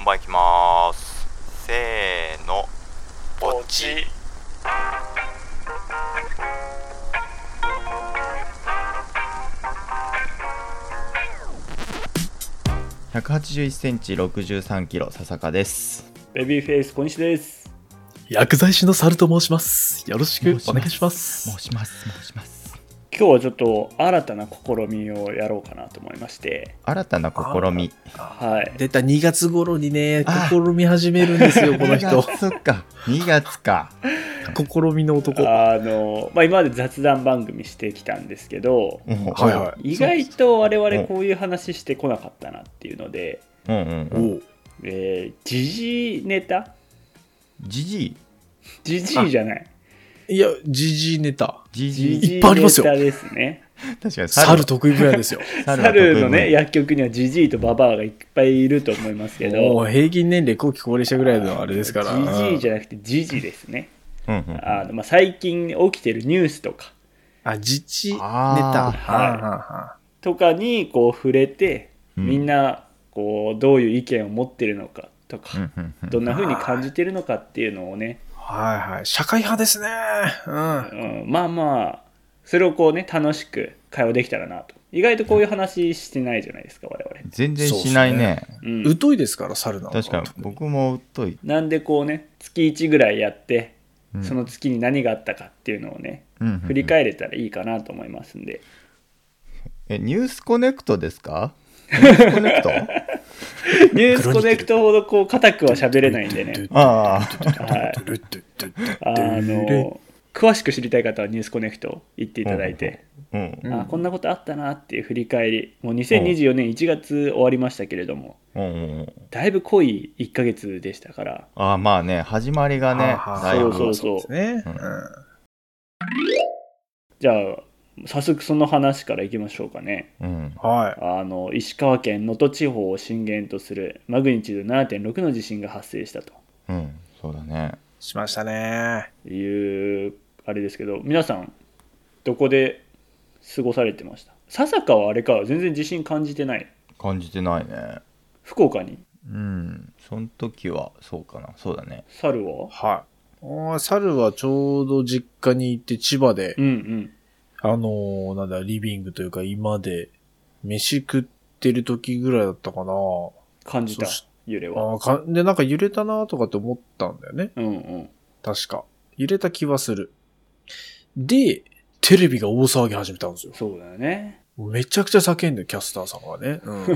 本番いきます。せーの。ポチ。181センチ63キロ笹香です。ベビーフェイス小西です。薬剤師の猿と申します。よろしくお願いします。申します。申します今日はちょっと新たな試みをやろうかなと思いまして、新たな試み。はい。出た2月頃にね、あ。試み始めるんですよ、この人。2月か。2月か。試みの男。あの、まあ、今まで雑談番組してきたんですけど、うん。はいは意外と我々こういう話してこなかったなっていうので、うんうんうん。えー、時事ネタ？ジジ時事じゃない。いや、ジジイネタ。ジジ時事いっぱいありますよネタですね。確かに猿得意分野ですよ。猿のね、分薬局にはジジイとババアがいっぱいいると思いますけもど、う平均年齢後期高齢者ぐらいのあれですから。ジジイじゃゃなくてジジですね。うんうんあのまあ、最近起きてるニュースとかあ、自治ネタ。あーはいはいはとかにこう触れて、うんみんなこうどういう意見を持ってるのかとか、うんうんうんどんな風に感じてるのかっていうのをね、い。はいはい。社会派ですね。うん。うん、まあまあそれをこうね楽しく会話できたらなと。意外とこういう話してないじゃないですか我々、全然しないね。うん、疎いですから、猿なんか。確かに僕も疎い、なんでこうね月1ぐらいやってうん。その月に何があったかっていうのをね、うんうんうん。振り返れたらいいかなと思いますんで、えニュースコネクトですか？ニュースコネクトニュースコネクトほどこう固くは喋れないんでね。ああ。はい。あの詳しく知りたい方はニュースコネクト行っていただいて、うん。うん。あこんなことあったなっていう振り返り。もう2024年1月終わりましたけれども。うん。うんうんだいぶ濃い1ヶ月でしたから。ああまあね始まりがねはあだいぶ。そうそうですね。じゃあ早速その話からいきましょうかね。うん。はい。あの石川県能登地方を震源とするマグニチュード7.6の地震が発生したと。うんそうだね。しましたね。いうあれですけど皆さんどこで過ごされてました？笹香はあれか全然地震感じてない。感じてないね。福岡に？うんその時はそうかな。そうだね。猿は？はい。あー猿はちょうど実家に行って千葉で、うんうんあのーなんだ、リビングというか今で飯食ってる時ぐらいだったかな。感じた揺れはあーかで、なんか揺れたなとかって思ったんだよね。うんうん確か。揺れた気はする。で、テレビが大騒ぎ始めたんですよ。そうだよねめちゃくちゃ叫んで、キャスターさんがね。うん、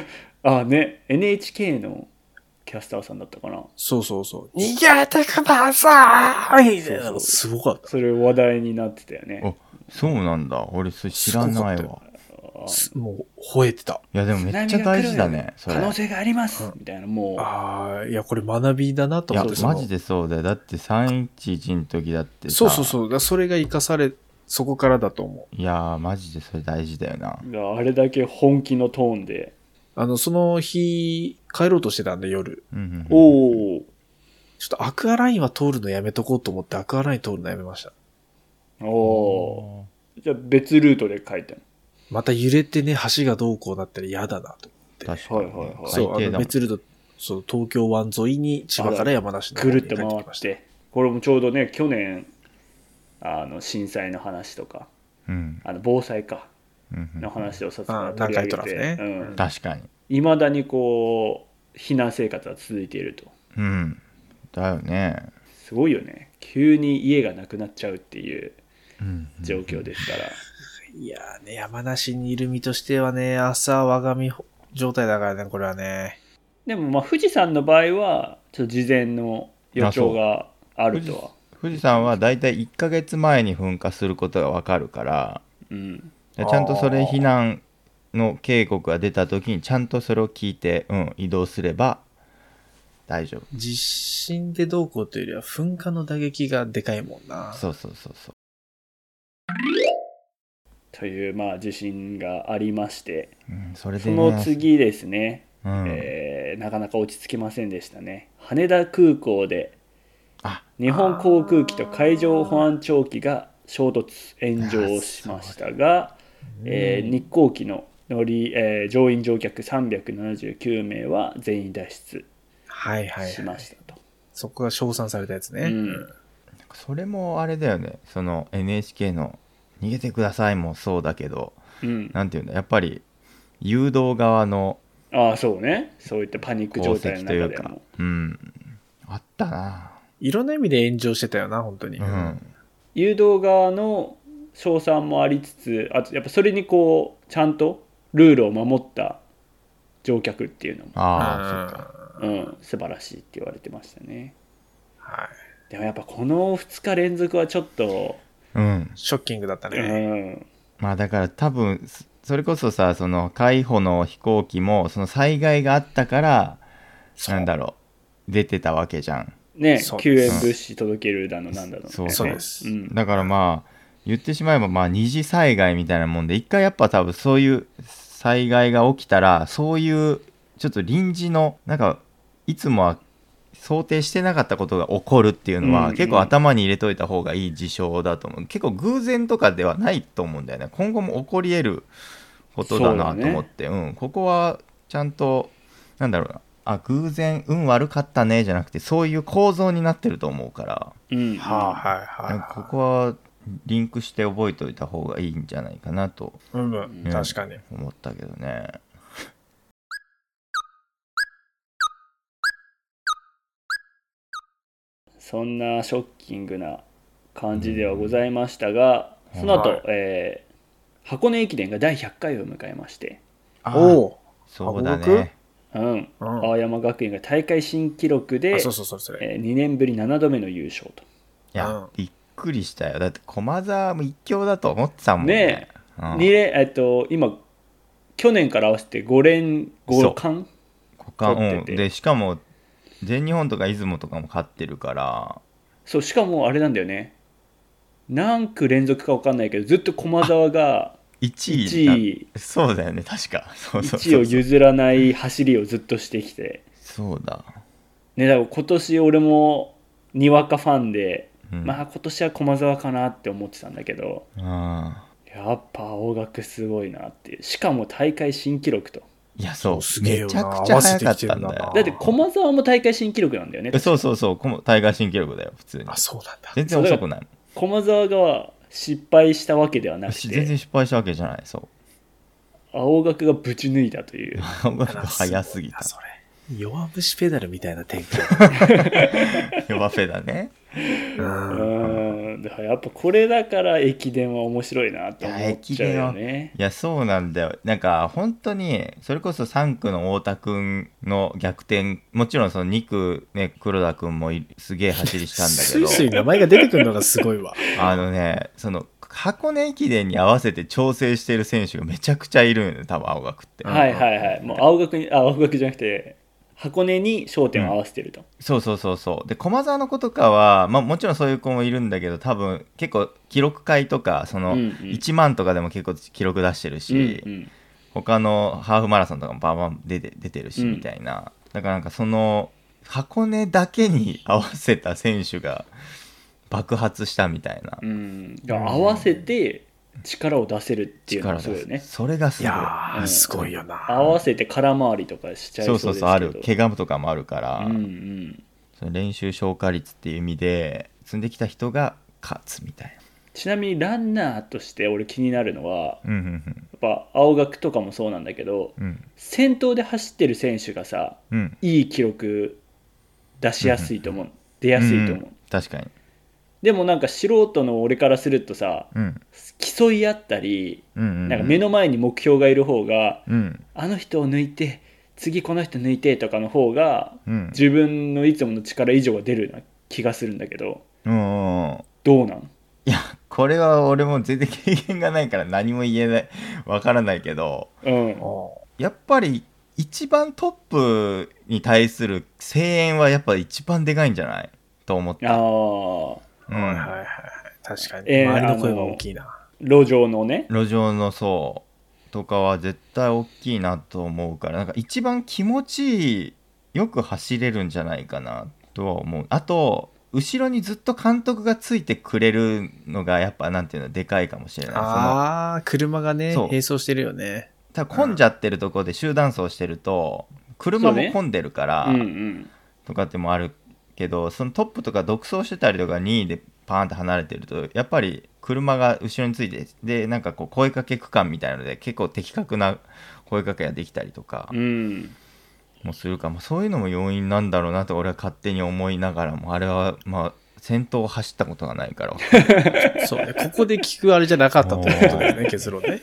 あね NHK のキャスターさんだったかな。そうそうそう。逃げてください！そうそう。すごかった。それ話題になってたよね。そうなんだ。俺それ知らないわ。もう、吠えてた。いやでもめっちゃ大事だね可能性があります、うん。みたいなもう。ああ、いや、これ学びだなと思って。マジでそうだよ。だって311の時だってさ。そうそうそう。だそれが活かされ、そこからだと思う。いやーマジでそれ大事だよな。あれだけ本気のトーンで、あの、その日、帰ろうとしてたんで、夜。うんうんうん。おおちょっとアクアラインは通るのやめとこうと思って、アクアライン通るのやめました。おおー。じゃあ別ルートで書いたまた揺れてね、橋がどうこうなったら嫌だなと。確かに、はいはいはい。そう、あの別ルート、そう、東京湾沿いに千葉から山梨のぐ方に帰るっと回っきました。て。これもちょうどね去年あの震災の話とか。うん。あの防災かの話をさつあがてね。うん。確かに。いまだにこう避難生活は続いていると。うん。だよね。すごいよね。急に家がなくなっちゃうっていううん。状況ですから、いやーね、山梨にいる身としてはね、朝我が身状態だからね、これはね。でもまあ富士山の場合はちょっと事前の予兆があるとは。富士山はだいたい1ヶ月前に噴火することがわかるからうんちゃんとそれ避難の警告が出た時にちゃんとそれを聞いて、うん、移動すれば大丈夫。地震でどうこうというよりは噴火の打撃がでかいもんな。そうそうそうそう。というまあ地震がありましてうん、それでそねの次ですね、うん。えーなかなか落ち着きませんでしたね。羽田空港であ日本航空機と海上保安庁機が衝突炎上しましたが、えー日航機の乗り、えー乗員乗客379名は全員脱出はいはい、はい。しましたと。そこが称賛されたやつね。うん。それもあれだよね。その NHK の「逃げてください」もそうだけどうん、なんていうんだやっぱり誘導側のああそうね。そういったパニック状功態の績というか。中でもうん。あったな。いろんな意味で炎上してたよな、本当に。うん。誘導側の賞賛もありつつあとやっぱそれにこうちゃんとルールを守った乗客っていうのも、ああそっか。うん、素晴らしいって言われてましたね。はい。でもやっぱこの2日連続はちょっと、うん。ショッキングだったうね。ん、まあだから多分そそれこそさその海保の飛行機もその災害があったからなんだろう出てたわけじゃん。ね救援物資届けるだのなんだの、ね、そう。そうです。うん、だからまあ言ってしまえばまあ二次災害みたいなもんで一回やっぱ多分そういう災害が起きたらそういうちょっと臨時のなんかいつもは想定してなかったことが起こるっていうのは、うんうん。結構頭に入れといた方がいい事象だと思う。結構偶然とかではないと思うんだよね。今後も起こり得ることだなと思って。う、ん、ここはちゃんとなんだろうな。あ偶然運悪かったねじゃなくてそういう構造になってると思うから。うん。はあ、はいはいここはリンクして覚えておいた方がいいんじゃないかなとうんうん、確かに。思ったけどね。そんなショッキングな感じではございましたが、うんその後、はいえー箱根駅伝が第100回を迎えまして、あおおそうだ箱ね。うん、うん青山学院が大会新記録であ、そうそうそう、それ。え2年ぶり7度目の優勝と。いや、うんくりしたよ。だって駒沢も一強だと思ってたもんね。ねうん。えっと、今、去年から合わせて5連5冠？股間取ってて。うんでしかも全日本とか出雲とかも勝ってるから。そうしかもあれなんだよね。何区連続か分かんないけどずっと駒沢が1位1位。だそうだよね。確か。そうそう1位を譲らない走りをずっとしてきて、そうだ、ね、だから今年俺もにわかファンで、うんまあ今年は駒沢かなって思ってたんだけどあやっぱ青学すごいなっていう。しかも大会新記録と。いやそう。すげえよな。めちゃくちゃ早かったんだよ。だって駒沢も大会新記録なんだよね。えそうそうそう。この大会新記録だよ普通に。あ、そうなんだ。全然遅くない。駒沢が失敗したわけではなく全て然失敗したわけじゃないそう。青学がぶち抜いたという。音楽が早すぎた。あそれ。弱虫ペダルみたいな展開。ヨバフェだね。うん。うん。だからやっぱこれだから駅伝は面白いなと思っちゃうよね。いやそうなんだよ。なんか本当にそれこそ3区の太田君の逆転もちろんその2区ね黒田君もいすげえ走りしたんだスけど。イスイ名前が出てくるのがすごいわ。あのねその箱根駅伝に合わせて調整してる選手がめちゃくちゃいるんよね多分青学って、はいはいはい。もう青学にあ青学じゃなくて箱根に焦点を合わせてると、そうそうそうそう。で駒澤の子とかは、まあ、もちろんそういう子もいるんだけど多分結構記録会とかそのうんうん。1万とかでも結構記録出してるし、うんうん。他のハーフマラソンとかもバンバン出て出てるし、うん。みたいな。だからなんかその箱根だけに 合わせた選手が爆発したみたいな。うん。合わせて力を出せるっていうの力がす。ごいよね。それがすいごい。やー、すごいよな。合わせて空回りとかしちゃいそそううですけど。そうそうある怪我とかもあるから、うんうん。その練習消化率っていう意味で積んできた人が勝つみたいちなみにランナーとして俺気になるのはなうんうん。やっぱ青学とかもそうなんだけどうん。うん先頭で走ってる選手がさうん。いい記録出しやすいと思う、出やすいと思う、ん。確かにでもなんか素人の俺からするとさうん。競い合ったりうんうんなんか目の前に目標がいる方が、うん。あの人を抜いて次この人抜いてとかの方がうん。自分のいつもの力以上が出るような気がするんだけどうんどうなん？いやこれは俺も全然経験がないから何も言えない。わからないけどうん。おやっぱり一番トップに対する声援はやっぱ一番でかいんじゃない？と思っあた、あうんはいはいはいはい。確かに。えー周りの声は大きいな。路上のね路上のそうとかは絶対大きいなと思うからなんか一番気持ちいいよく走れるんじゃないかなとは思うあと後ろにずっと監督がついてくれるのがやっぱなんていうのでかいかもしれないああ、車がね、そう並走してるよね。ただ混んじゃってるところで集団走してると車も混んでるから、とかってもあるけどそのトップとか独走してたりとか2位でパーンって離れてるとやっぱり車が後ろについてでなんかこう声かけ区間みたいなので結構的確な声かけができたりとかうん。もするかもそういうのも要因なんだろうなと俺は勝手に思いながらもあれはまあ先頭を走ったことがないから そうね。ここで聞くあれじゃなかったってことだよね、結論ね。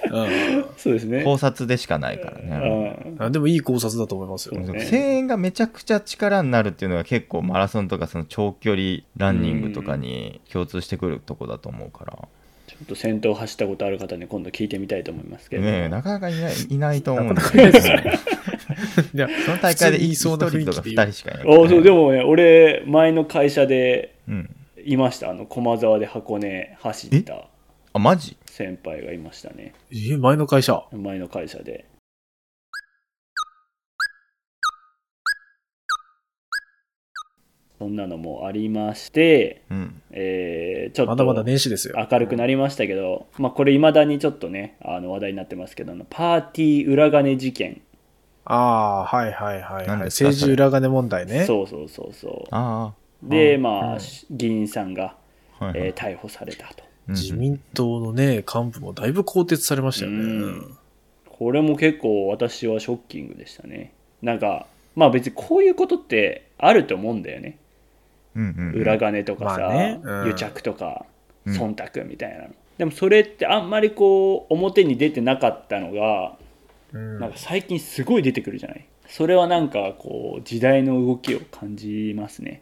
そうですね考察でしかないからね。あ。でもいい考察だと思いますよ。ね声援がめちゃくちゃ力になるっていうのが結構マラソンとかその長距離ランニングとかに共通してくるとこだと思うから、ちょっと先頭走ったことある方に今度聞いてみたいと思いますけど、ねえなかなかいないいないと思うんなだかなかいないよいや、その大会で1普通に言いそうな人とかで言う2人しかいないあそうでもね俺前の会社でうん、いました。あの駒沢で箱根走ったあマジ？先輩がいましたね。え、前の会社？前の会社で。そんなのもありまして、うん。えーちょっとまだまだ年始ですよ。明るくなりましたけど、まあ、これいまだにちょっとねあの話題になってますけどあのパーティー裏金事件、ああ、はいはいはい、はい。何ですか政治裏金問題ね。そうそうそうそう。あであまあ議員さんが、あ、はいはい。えー逮捕されたと。うん。自民党のね、幹部もだいぶ更迭されましたよね。うん。これも結構私はショッキングでしたね。なんかまあ別にこういうことってあると思うんだよね。うんうんうん。裏金とかさ、まあね。うん。癒着とかうん。忖度みたいなの、でもそれってあんまりこう表に出てなかったのがうん。なんか最近すごい出てくるじゃない。それはなんかこう時代の動きを感じますね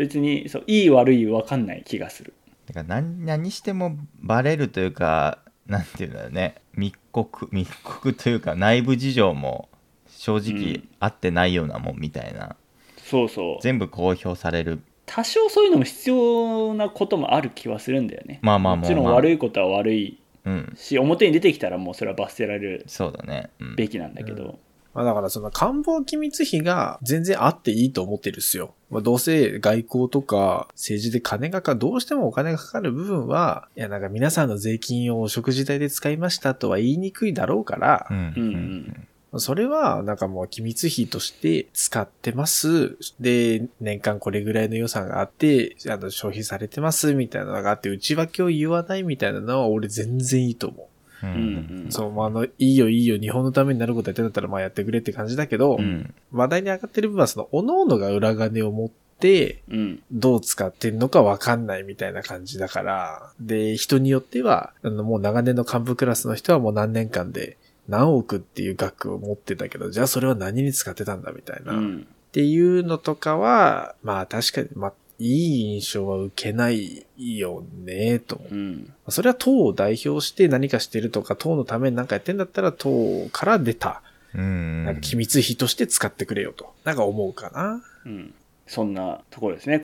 別にそういい悪い分かんない気がする。だから何何してもバレるというかなんていうんだろうね。密告密告というか内部事情も正直合ってないようなもんみたいな、そうそう。全部公表される。多少そういうのも必要なこともある気はするんだよね。まあまあもちろん悪いことは悪いうん。し表に出てきたらもうそれは罰せられるそうだね、うん、べきなんだけど、まあだからその官房機密費が全然あっていいと思ってるっすよ。まあどうせ外交とか政治で金がか、どうしてもお金がかかる部分は、いやなんか皆さんの税金を食事代で使いましたとは言いにくいだろうからう、んうんうんそれはなんかもう機密費として使ってます。で、年間これぐらいの予算があって、あの消費されてますみたいなのがあって、内訳を言わないみたいなのは俺全然いいと思う。うん。そう、まあ、あの、いいよいいよ、日本のためになることやってんだったら、まあやってくれって感じだけど、うん。話題に上がってる部分は、その、各々が裏金を持って、うん。どう使ってんのかわかんないみたいな感じだから、で、人によっては、あの、もう長年の幹部クラスの人はもう何年間で何億っていう額を持ってたけど、じゃあそれは何に使ってたんだみたいな。っうん。ていうのとかは、まあ確かに、まあ、いい印象は受けないよね、と。思ううんそれは党を代表して何かしてるとか、党のために何かやってんだったら、党から出た、うん。なんか機密費として使ってくれよと、なんか思うかな。うん。そんなところですね。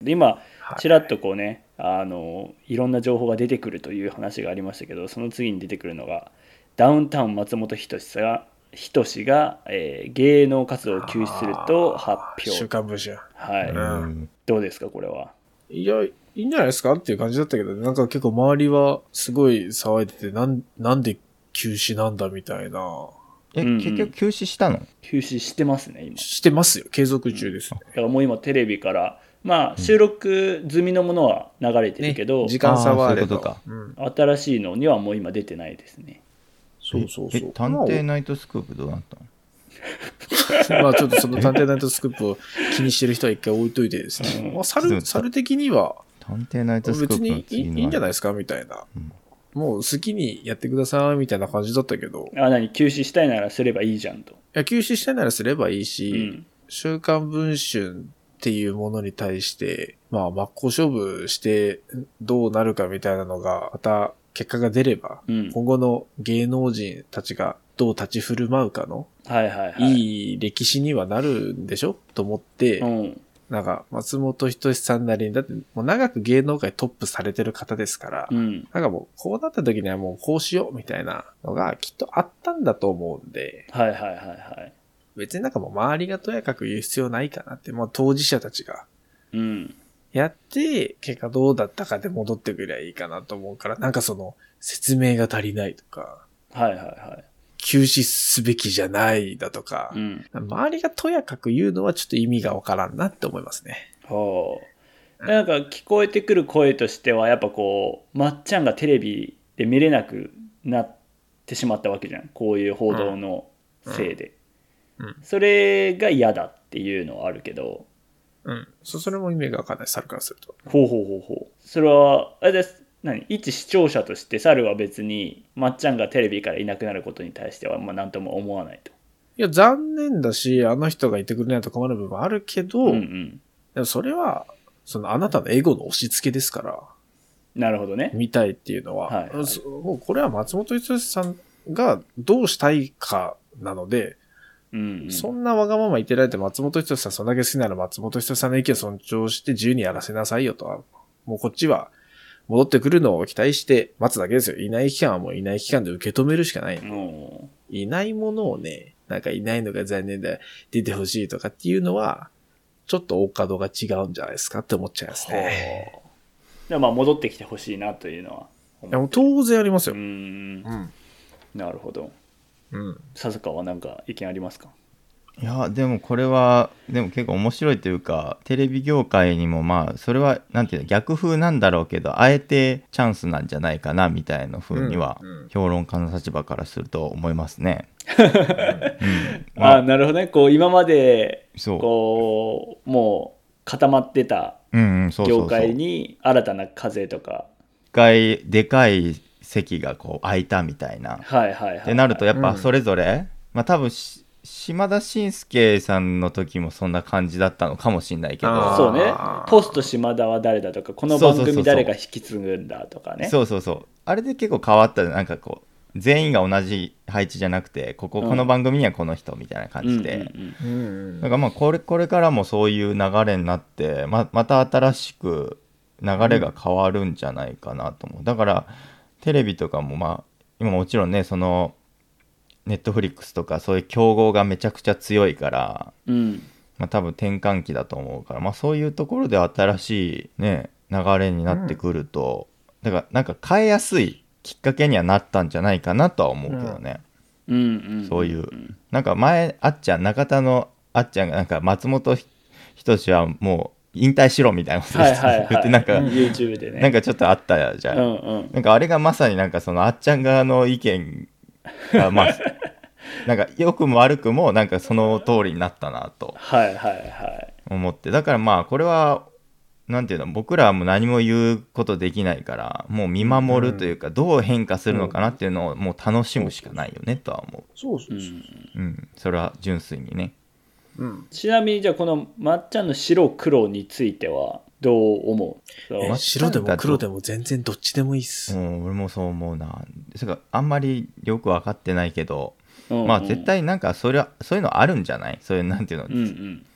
で今はい。ちらっとこうねあのいろんな情報が出てくるという話がありましたけどその次に出てくるのがダウンタウン松本人志が人志が、えー芸能活動を休止すると発週表刊文春。はい、うんどうですかこれは？いや、いいんじゃないですかっていう感じだったけど、なんか結構周りはすごい騒いでて、なん、なんで休止なんだみたいな。え、うんうん結局休止したの？休止してますね今してますよ。継続中です。だからもう今テレビからまあ収録済みのものは流れてるけど、時間差はあれば。あーそういうことかうん。新しいのにはもう今出てないですねそうそうそう。え。探偵ナイトスクープどうなったの？まあちょっとその探偵ナイトスクープを気にしてる人は一回置いといてですね。うん。まあ、猿、猿的には探偵ナイトスクープ別にいいんじゃないですかみたいな。うん。もう好きにやってくださいみたいな感じだったけど、いあ何？休止したいならすればいいじゃんと、や、休止したいならすればいいうし、ん、週刊文春っていうものに対して、まあ真っ向勝負してどうなるかみたいなのが、また結果が出れば、うん、今後の芸能人たちがどう立ち振る舞うかの、はいはいはい。いい歴史にはなるんでしょ？と思って、うん。なんか、松本人志さんなりに、だってもう長く芸能界トップされてる方ですから、うん。なんかもう、こうなった時にはもうこうしようみたいなのがきっとあったんだと思うんで、はいはいはいはい。別になんかもう周りがとやかく言う必要ないかなって、もう当事者たちがうんやって、結果どうだったかで戻ってくりゃいいかなと思うから、なんかその、説明が足りないとか、はいはいはい休止すべきじゃないだとかう、ん。周りがとやかく言うのはちょっと意味がわからんなって思いますね。ほう。なんか聞こえてくる声としては、やっぱこう、まっちゃんがテレビで見れなくなってしまったわけじゃん。こういう報道のせいで。うんうんそれが嫌だっていうのはあるけど、うん。そ、それも意味がわかんない、猿からすると。ほうほうほうほう。それは、あれです。何？一視聴者として猿は別にまっちゃんがテレビからいなくなることに対してはまあ何とも思わないと。いや、残念だし、あの人がいてくれないと困る部分あるけど、うんうん。でもそれは、そのあなたのエゴの押し付けですから、なるほどね。見たいっていうのは、はいはいそもうこれは松本人志さんがどうしたいかなので、うん、うん。そんなわがまま言ってられて松本人志さんそんだけ好きなら松本人志さんの意見を尊重して自由にやらせなさいよとは、もうこっちは戻ってくるのを期待して待つだけですよ。いない期間はもういない期間で受け止めるしかない。おいないものをね、なんかいないのが残念だ、出てほしいとかっていうのは、ちょっと大角が違うんじゃないですかって思っちゃいますーね。でまあ戻ってきてほしいなというのは。いやもう当然ありますよ。うん。うん。なるほど。うん。笹川は何か意見ありますか？いやでもこれはでも結構面白いというかテレビ業界にもまあそれはなんていうの逆風なんだろうけどあえてチャンスなんじゃないかなみたいな風にはうんうん評論家の立場からすると思いますね。うんまあなるほどね。こう今までこうもう固まってた業界に新たな風とか。一回でかい席がこう空いたみたいな。はいはいはい。ってなるとやっぱうん。それぞれ、まあ多分し島田紳介さんの時もそんな感じだったのかもしれないけど。そうね。ポスト島田は誰だとか、この番組誰が引き継ぐんだとかね。そうそうそうあれで結構変わった。なんかこう全員が同じ配置じゃなくてここ、うん。この番組にはこの人みたいな感じで、うんうんうん。うんだからまあこれこれからもそういう流れになってままた新しく流れが変わるんじゃないかなと思う、だからテレビとかもまあ今もちろんねそのネットフリックスとかそういう競合がめちゃくちゃ強いからうん。うんまあ、多分転換期だと思うから、まあ、そういうところで新しい、ね、流れになってくると、だからなんか変えやすいきっかけにはなったんじゃないかなとは思うけどね、うんうん。そういう。なんか前あっちゃん中田のあっちゃんがなんか松本人志はもう引退しろみたいなことはいはいはい。言 ってなんか、YouTube でね。なんかちょっとあったじゃん、うんうん。なんかあれがまさになんかそのあっちゃん側の意見が まあなんか良くも悪くもなんかその通りになったなとはいはいはい。思ってだからまあこれはなんていうの僕らはもう何も言うことできないからもう見守るというか、どう変化するのかなっていうのをもう楽しむしかないよねとは思そうそううそう。ん、ううんそれは純粋にねうん。ちなみにじゃあこのまっちゃんの白黒についてはどう思う？白でも黒でも全然どっちでもいいっす。うん俺もそう思うな。それからあんまりよく分かってないけど、うんうん。まあ絶対なんかそれはそういうのあるんじゃない？そういうなんていうの、うんうん。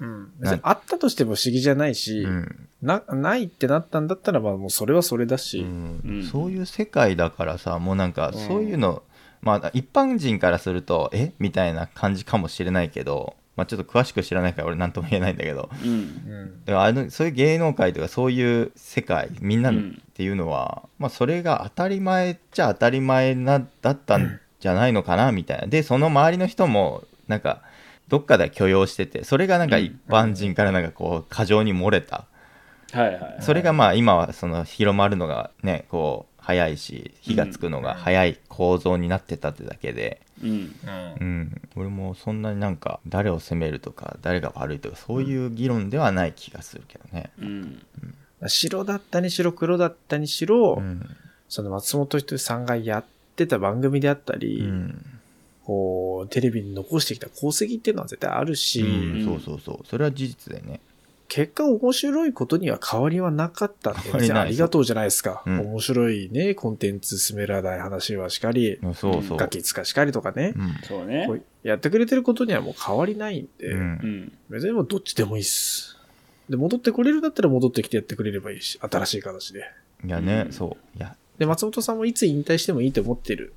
うん。別にあったとしても不思議じゃないし、うん。な、ないってなったんだったら、まあもうそれはそれだし、うん。うん。そういう世界だからさもうなんかうん。そういうの、まあ一般人からするとえ？みたいな感じかもしれないけど、まあ、ちょっと詳しく知らないから俺何とも言えないんだけど。うん。うん。だからあのそういう芸能界とかそういう世界みんなうん。っていうのは、まあ、それが当たり前っちゃ当たり前なだったんじゃないのかなみたいな。でその周りの人もなんかどっかでは許容しててそれがなんか一般人からなんかこう過剰に漏れた。はいはいはい。それがまあ今はその広まるのがねこう早いし火がつくのが早い構造になってたってだけで、うん。うん、俺もそんなになんか誰を責めるとか誰が悪いとかそういう議論ではない気がするけどね。うん。白だったにしろ黒だったにしろ、うん。その松本人志さんがやってた番組であったうり、ん。こう、テレビに残してきた功績っていうのは絶対あるし、うん。そうそうそう。それは事実でね。結果面白いことには変わりはなかったんで、別にありがとうじゃないですか。うん。面白いね、コンテンツ進めらない話はしかり、そうそう。ガキ使しかりとかね、うん。そうね。やってくれてることにはもう変わりないんで、うん。うん別にもうどっちでもいいっす。で、戻ってこれるんだったら戻ってきてやってくれればいいし、新しい形で。いやね、うん。そう。いや、で、松本さんもいつ引退してもいいと思ってる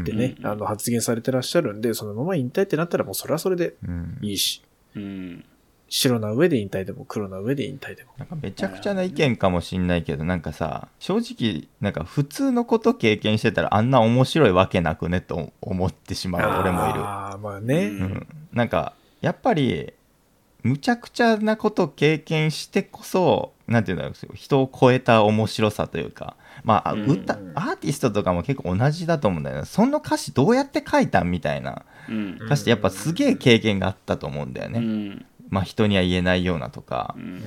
ってね、うん。あの発言されてらっしゃるんで、そのまま引退ってなったらもうそれはそれでうん。いいし、うん白な上で引退でも黒な上で引退でも。なんかめちゃくちゃな意見かもしんないけどなんかさ正直なんか普通のこと経験してたらあんな面白いわけなくねと思ってしまう俺もいる。ああ、まあね。うんうん、なんかやっぱりむちゃくちゃなこと経験してこそなんていうんだろう人を超えた面白さというかまあうん歌、アーティストとかも結構同じだと思うんだよねその歌詞どうやって書いたんみたいなうん歌詞ってやっぱすげえ経験があったと思うんだよね、うんまあ人には言えないようなとか、うん。うん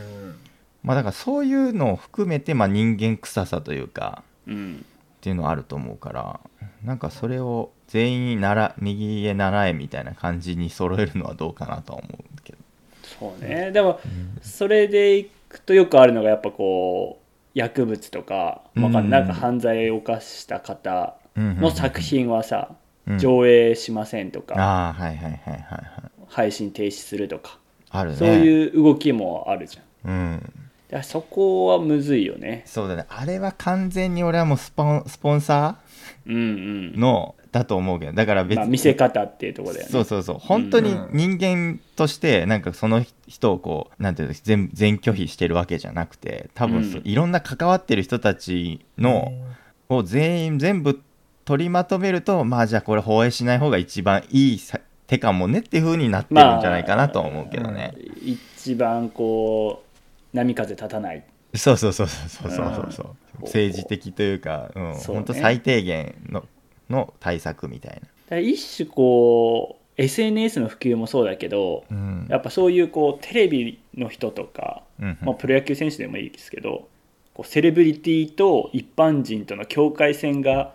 まあだからそういうのを含めてまあ人間臭さというかうんっていうのはあると思うからなんかそれを全員なら右へ習えみたいな感じに揃えるのはどうかなとは思うけど。そうね。でもそれでいくとよくあるのがやっぱこう薬物とかわかんなん。なんか犯罪を犯した方のの作品はさうん。上映しませんとかああはいはいはいはいはい。配信停止するとかあるね。そういう動きもあるじゃん。うん。だそこはむずいよね。そうだね。あれは完全に俺はもうスポンスポンサうんうん。ーのだと思うけど。だから別に、まあ見せ方っていうところだよね。そうそうそう。本当に人間としてなんかその人をこうなんていうの全全拒否してるわけじゃなくて多分そううん。いろんな関わってる人たちの、を全員全部取りまとめるとまあじゃあこれ放映しない方が一番いいさ手かもねっていうふうになってるんじゃないかなと思うけどね、まあ、一番こう波風立たない。そうそうそうそうそうそうそう、うん、政治的というか、うん。う、ね、本当最低限のの対策みたいな。一種こう SNS の普及もそうだけど、うん、やっぱそういうこうテレビの人とか、うん。まあ、プロ野球選手でもいいですけどこうセレブリティと一般人との境界線が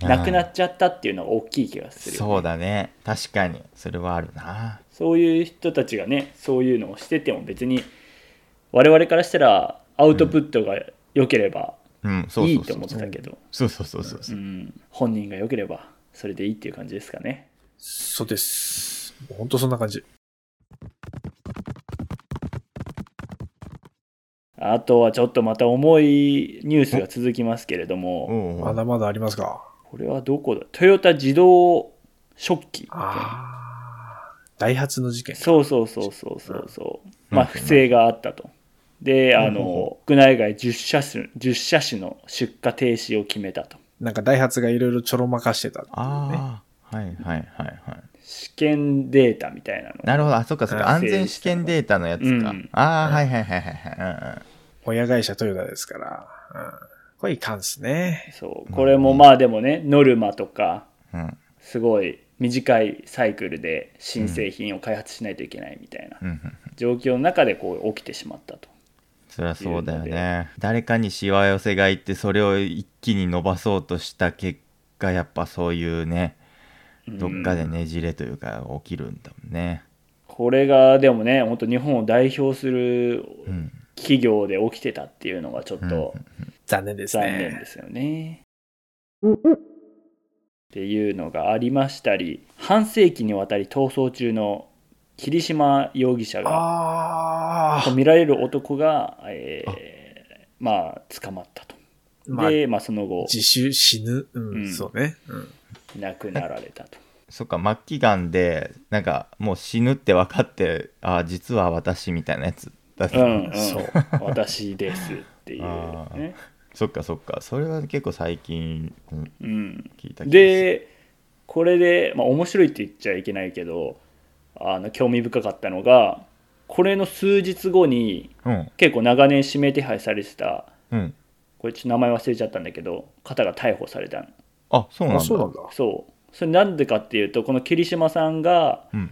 なくなっちゃったっていうのが大きい気がするよね、そうだね。確かに。それはあるな。そういう人たちがねそういうのをしてても別に我々からしたらアウトプットが良ければうん。そうそうそう。いいと思ってたけど、そうそうそうそうそう。うん、本人が良ければそれでいいっていう感じですかね。そうです。本当そんな感じ。あとはちょっとまた重いニュースが続きますけれども、まだまだありますか。これはどこだ？トヨタ自動食器。ダイハツの事件か。そうそうそうそうそうそう、うん。まあ不正があったと。であうん。の国内外10車種10車種の出荷停止を決めたと。なんかダイハツがいろいろちょろまかしてたっていうね。ああはいはいはいはい。試験データみたいなのなるほど。あそっかそっか。あ安全試験データのやつか、うん。ああはいはいはいはいはい。親会社トヨタですから。うん。これいかんっすね。そう。これもまあでもねノルマとかうんうんうんすごい短いサイクルで新製品を開発しないといけないみたいなうんうん状況の中でこう起きてしまったと。そりゃそうだよね。誰かにしわ寄せがいってそれを一気に伸ばそうとした結果やっぱそういうねどっかでねじれというか起きるんだもんね。これがでもね本当日本を代表するうん。企業で起きてたっていうのがちょっと残念です残ね。念ですよね。っていうのがありましたり半世紀にわたり逃走中の桐島容疑者が。と見られる男が、えーまあ捕まったと。まあ、で、まあ、その後自首死ぬ？うん、うんそうね。うん。亡くなられたと。そっか末期がんでなんかもう死ぬって分かってああ実は私みたいなやつだったうんうんそう、私ですっていうあね。そっかそっか。それは結構最近、うんうん、聞いた気がする。でこれで、まあ、面白いって言っちゃいけないけどあの興味深かったのがこれの数日後にうん。結構長年指名手配されてたうん。これちょっと名前忘れちゃったんだけど方が逮捕されたの。あそうなんだ。あ、そうなんだ。そう。それなんでかっていうとこの桐島さんがうん。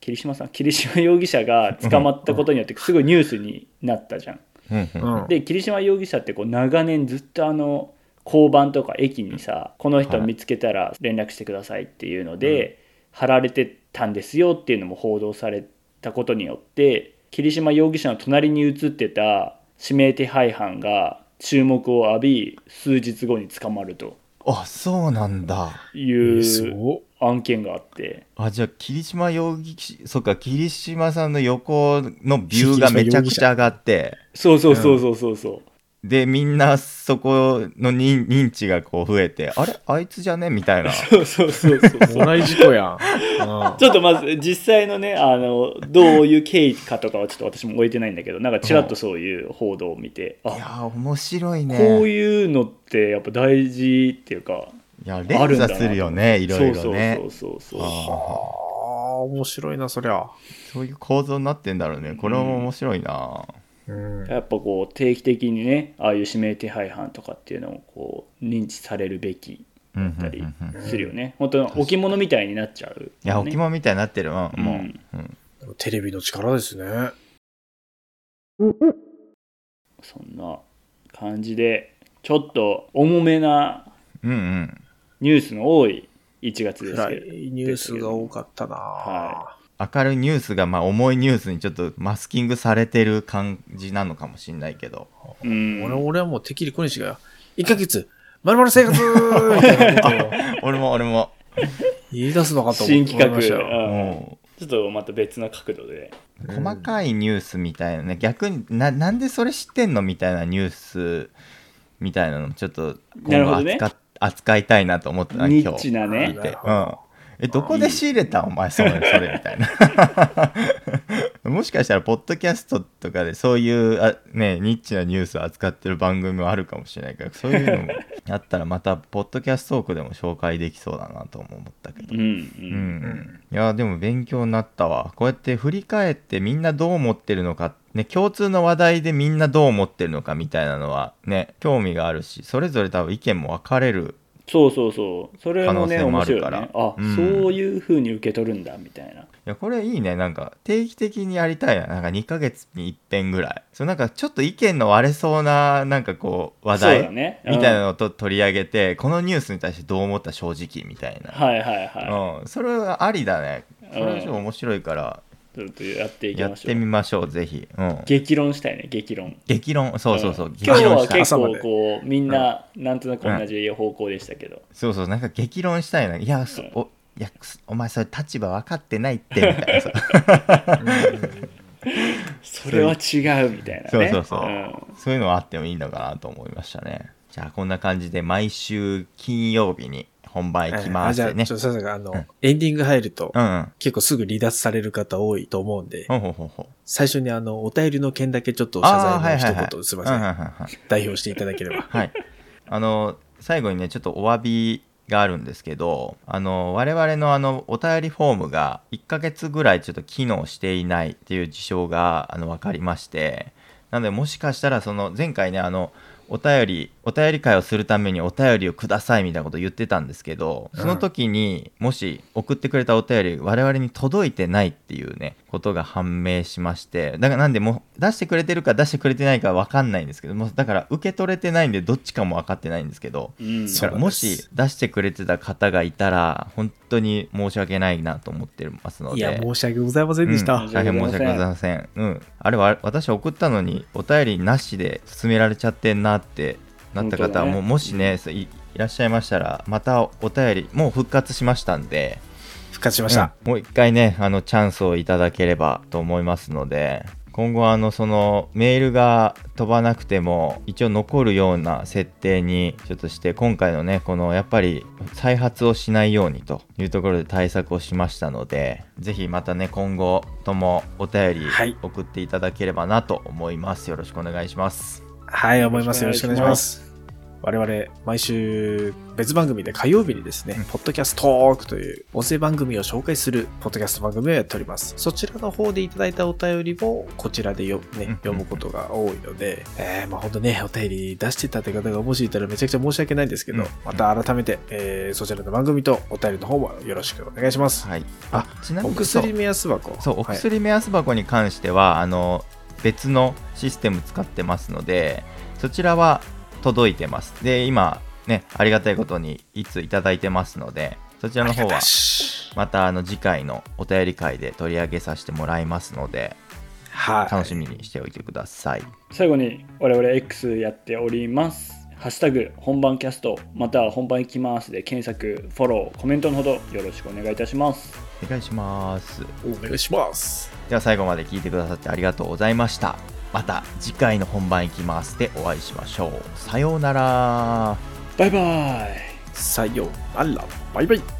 桐島さん？桐島容疑者が捕まったことによってすごいニュースになったじゃん。うん。で桐島容疑者ってこう長年ずっとあの交番とか駅にさこの人見つけたら連絡してくださいっていうので、貼られてたんですよっていうのも報道されたことによって桐島容疑者の隣に写ってた指名手配犯が注目を浴び数日後に捕まると。あそうなんだ。いうそ案件があって。あじゃあ霧島容疑者そっか霧島さんの横のビューがめちゃくちゃ上がって。そうそうそうそうそうそう。でみんなそこの認認知がこう増えてあれ？あいつじゃね？みたいな。そうそうそうそうそう。もらい事故やん。うん。ちょっとまず実際のねあのどういう経緯かとかはちょっと私も終えてないんだけどなんかちらっとそういう報道を見て、いやあー面白いね。こういうのってやっぱ大事っていうかいや連鎖するよねいろいろね。そうそうそうそうあああ、面白いな、そりゃ。ーそういう構造になってんだろうね。これも面白いな、うん。やっぱこう定期的にねああいう指名手配犯とかっていうのをこう認知されるべきだったりうんうんするよね、本当に。置物みたいになっちゃう、いや置物みたいになってるわ、もう、うん。うんテレビの力ですね。そんな感じでちょっと重めなうんうんニュースの多い1月です暗けどいニュースが多かったな。は明るいニュースがまあ重いニュースにちょっとマスキングされてる感じなのかもしれないけど。うん。俺俺はもうてっきり小西が、1ヶ月、まるまる生活!みたいなことを俺も俺も。言い出すのかと思新企画。思いましたちょっとまた別の角度で。う細かいニュースみたいなね逆にななんでそれ知ってんのみたいなニュースみたいなのもちょっと今後なるほどね扱,、扱いたいなと思ったなニ今日ッチなね。聞いて。うんえどこで仕入れたん？お前それ それみたいな。もしかしたらポッドキャストとかでそういうあ、ね、ニッチなニュースを扱ってる番組もあるかもしれないからそういうのもあったらまたポッドキャストトークでも紹介できそうだなとも思ったけど。うんううん。ん、いやでも勉強になったわ。こうやって振り返ってみんなどう思ってるのかね共通の話題でみんなどう思ってるのかみたいなのはね興味があるしそれぞれ多分意見も分かれるそうそうそう。それもね可能性も面あるから。白いよね。あ、うん。そういうふうに受け取るんだみたいな。いやこれいいね。なんか定期的にやりたいな。なんか2ヶ月に一遍ぐらい。そうなんかちょっと意見の割れそうななんかこう話そうだ題ねみたいなうんのをと取り上げてこのニュースに対してどう思った正直みたいな、はいはいはうん、それはありだね。それはちょっと面白いから。いちょっとやっていきやっましょう。てみましょうぜひ、うん、激論したいね激論。激論？そうそうそう、ん。激今日は結構こうみんななんとなく同じ方向でしたけど、そうそうなんか激論したいな。いやそうん。おいやすお前それ立場分かってないってみたいな。さ それは違うみたいなね。そうそうそう、ん。そういうのはあってもいいのかなと思いましたね。じゃあこんな感じで毎週金曜日に本番行きまあじゃあ、すねちょっとささが、あの、うん。エンディング入ると、うんうん。結構すぐ離脱される方多いと思うんで、ほうほうほうほう。最初にあの、お便りの件だけちょっと謝罪のはいはい一言すいません。代表していただければ。はい。あの、最後にね、ちょっとお詫びがあるんですけど、あの、我々のあの、お便りフォームが1ヶ月ぐらいちょっと機能していないっていう事象が、あの、分かりまして、なので、もしかしたら、その、前回ね、あの、お便り、お便り会をするためにお便りをくださいみたいなこと言ってたんですけど、その時にもし送ってくれたお便り我々に届いてないっていうね、ことが判明しまして、だからなんでもう出してくれてるか出してくれてないかわかんないんですけども、だから受け取れてないんでどっちかも分かってないんですけど、うん。だからもし出してくれてた方がいたら、本当に申し訳ないなと思ってますので。いや、申し訳ございませんでした。うん大変申し訳ございません。うん。あれは私送ったのにお便りなしで進められちゃってんなってなった方は、本当だねもうもしね、いらっしゃいましたら、またお便り、もう復活しましたんで、復活しました。うんもう一回ね、あのチャンスをいただければと思いますので、今後あのそのメールが飛ばなくても一応残るような設定にちょっとして今回のねこのやっぱり再発をしないようにというところで対策をしましたのでぜひまたね今後ともお便りはい。送っていただければなと思います。よろしくお願いします。はい、思います。よろしくお願いします我々、毎週、別番組で火曜日にですね、うんポッドキャストトークという音声番組を紹介するポッドキャスト番組をやっております。そちらの方でいただいたお便りも、こちらでよ、ねうん、読むことが多いので、えー、まあ本当ね、お便り出してたって方がもしいたらめちゃくちゃ申し訳ないんですけど、うんまた改めて、えー、そちらの番組とお便りの方もよろしくお願いします。はいあちなみにお薬目安箱。そうおはい薬目安箱に関しては、あの別のシステム使ってますのでそちらは届いてますで今ねありがたいことにいついただいてますのでそちらの方はしまたあの次回のお便り会で取り上げさせてもらいますのではい。楽しみにしておいてください、最後に我々 X やっております。ハッシュタグ本番キャストまたは本番行きますで検索、フォロー、コメントのほどよろしくお願いいたします。お願いしますお願いします。では最後まで聞いてくださってありがとうございましたまた次回の本番いきますでお会いしましょうさようならバイバイさようなら。バイバイ。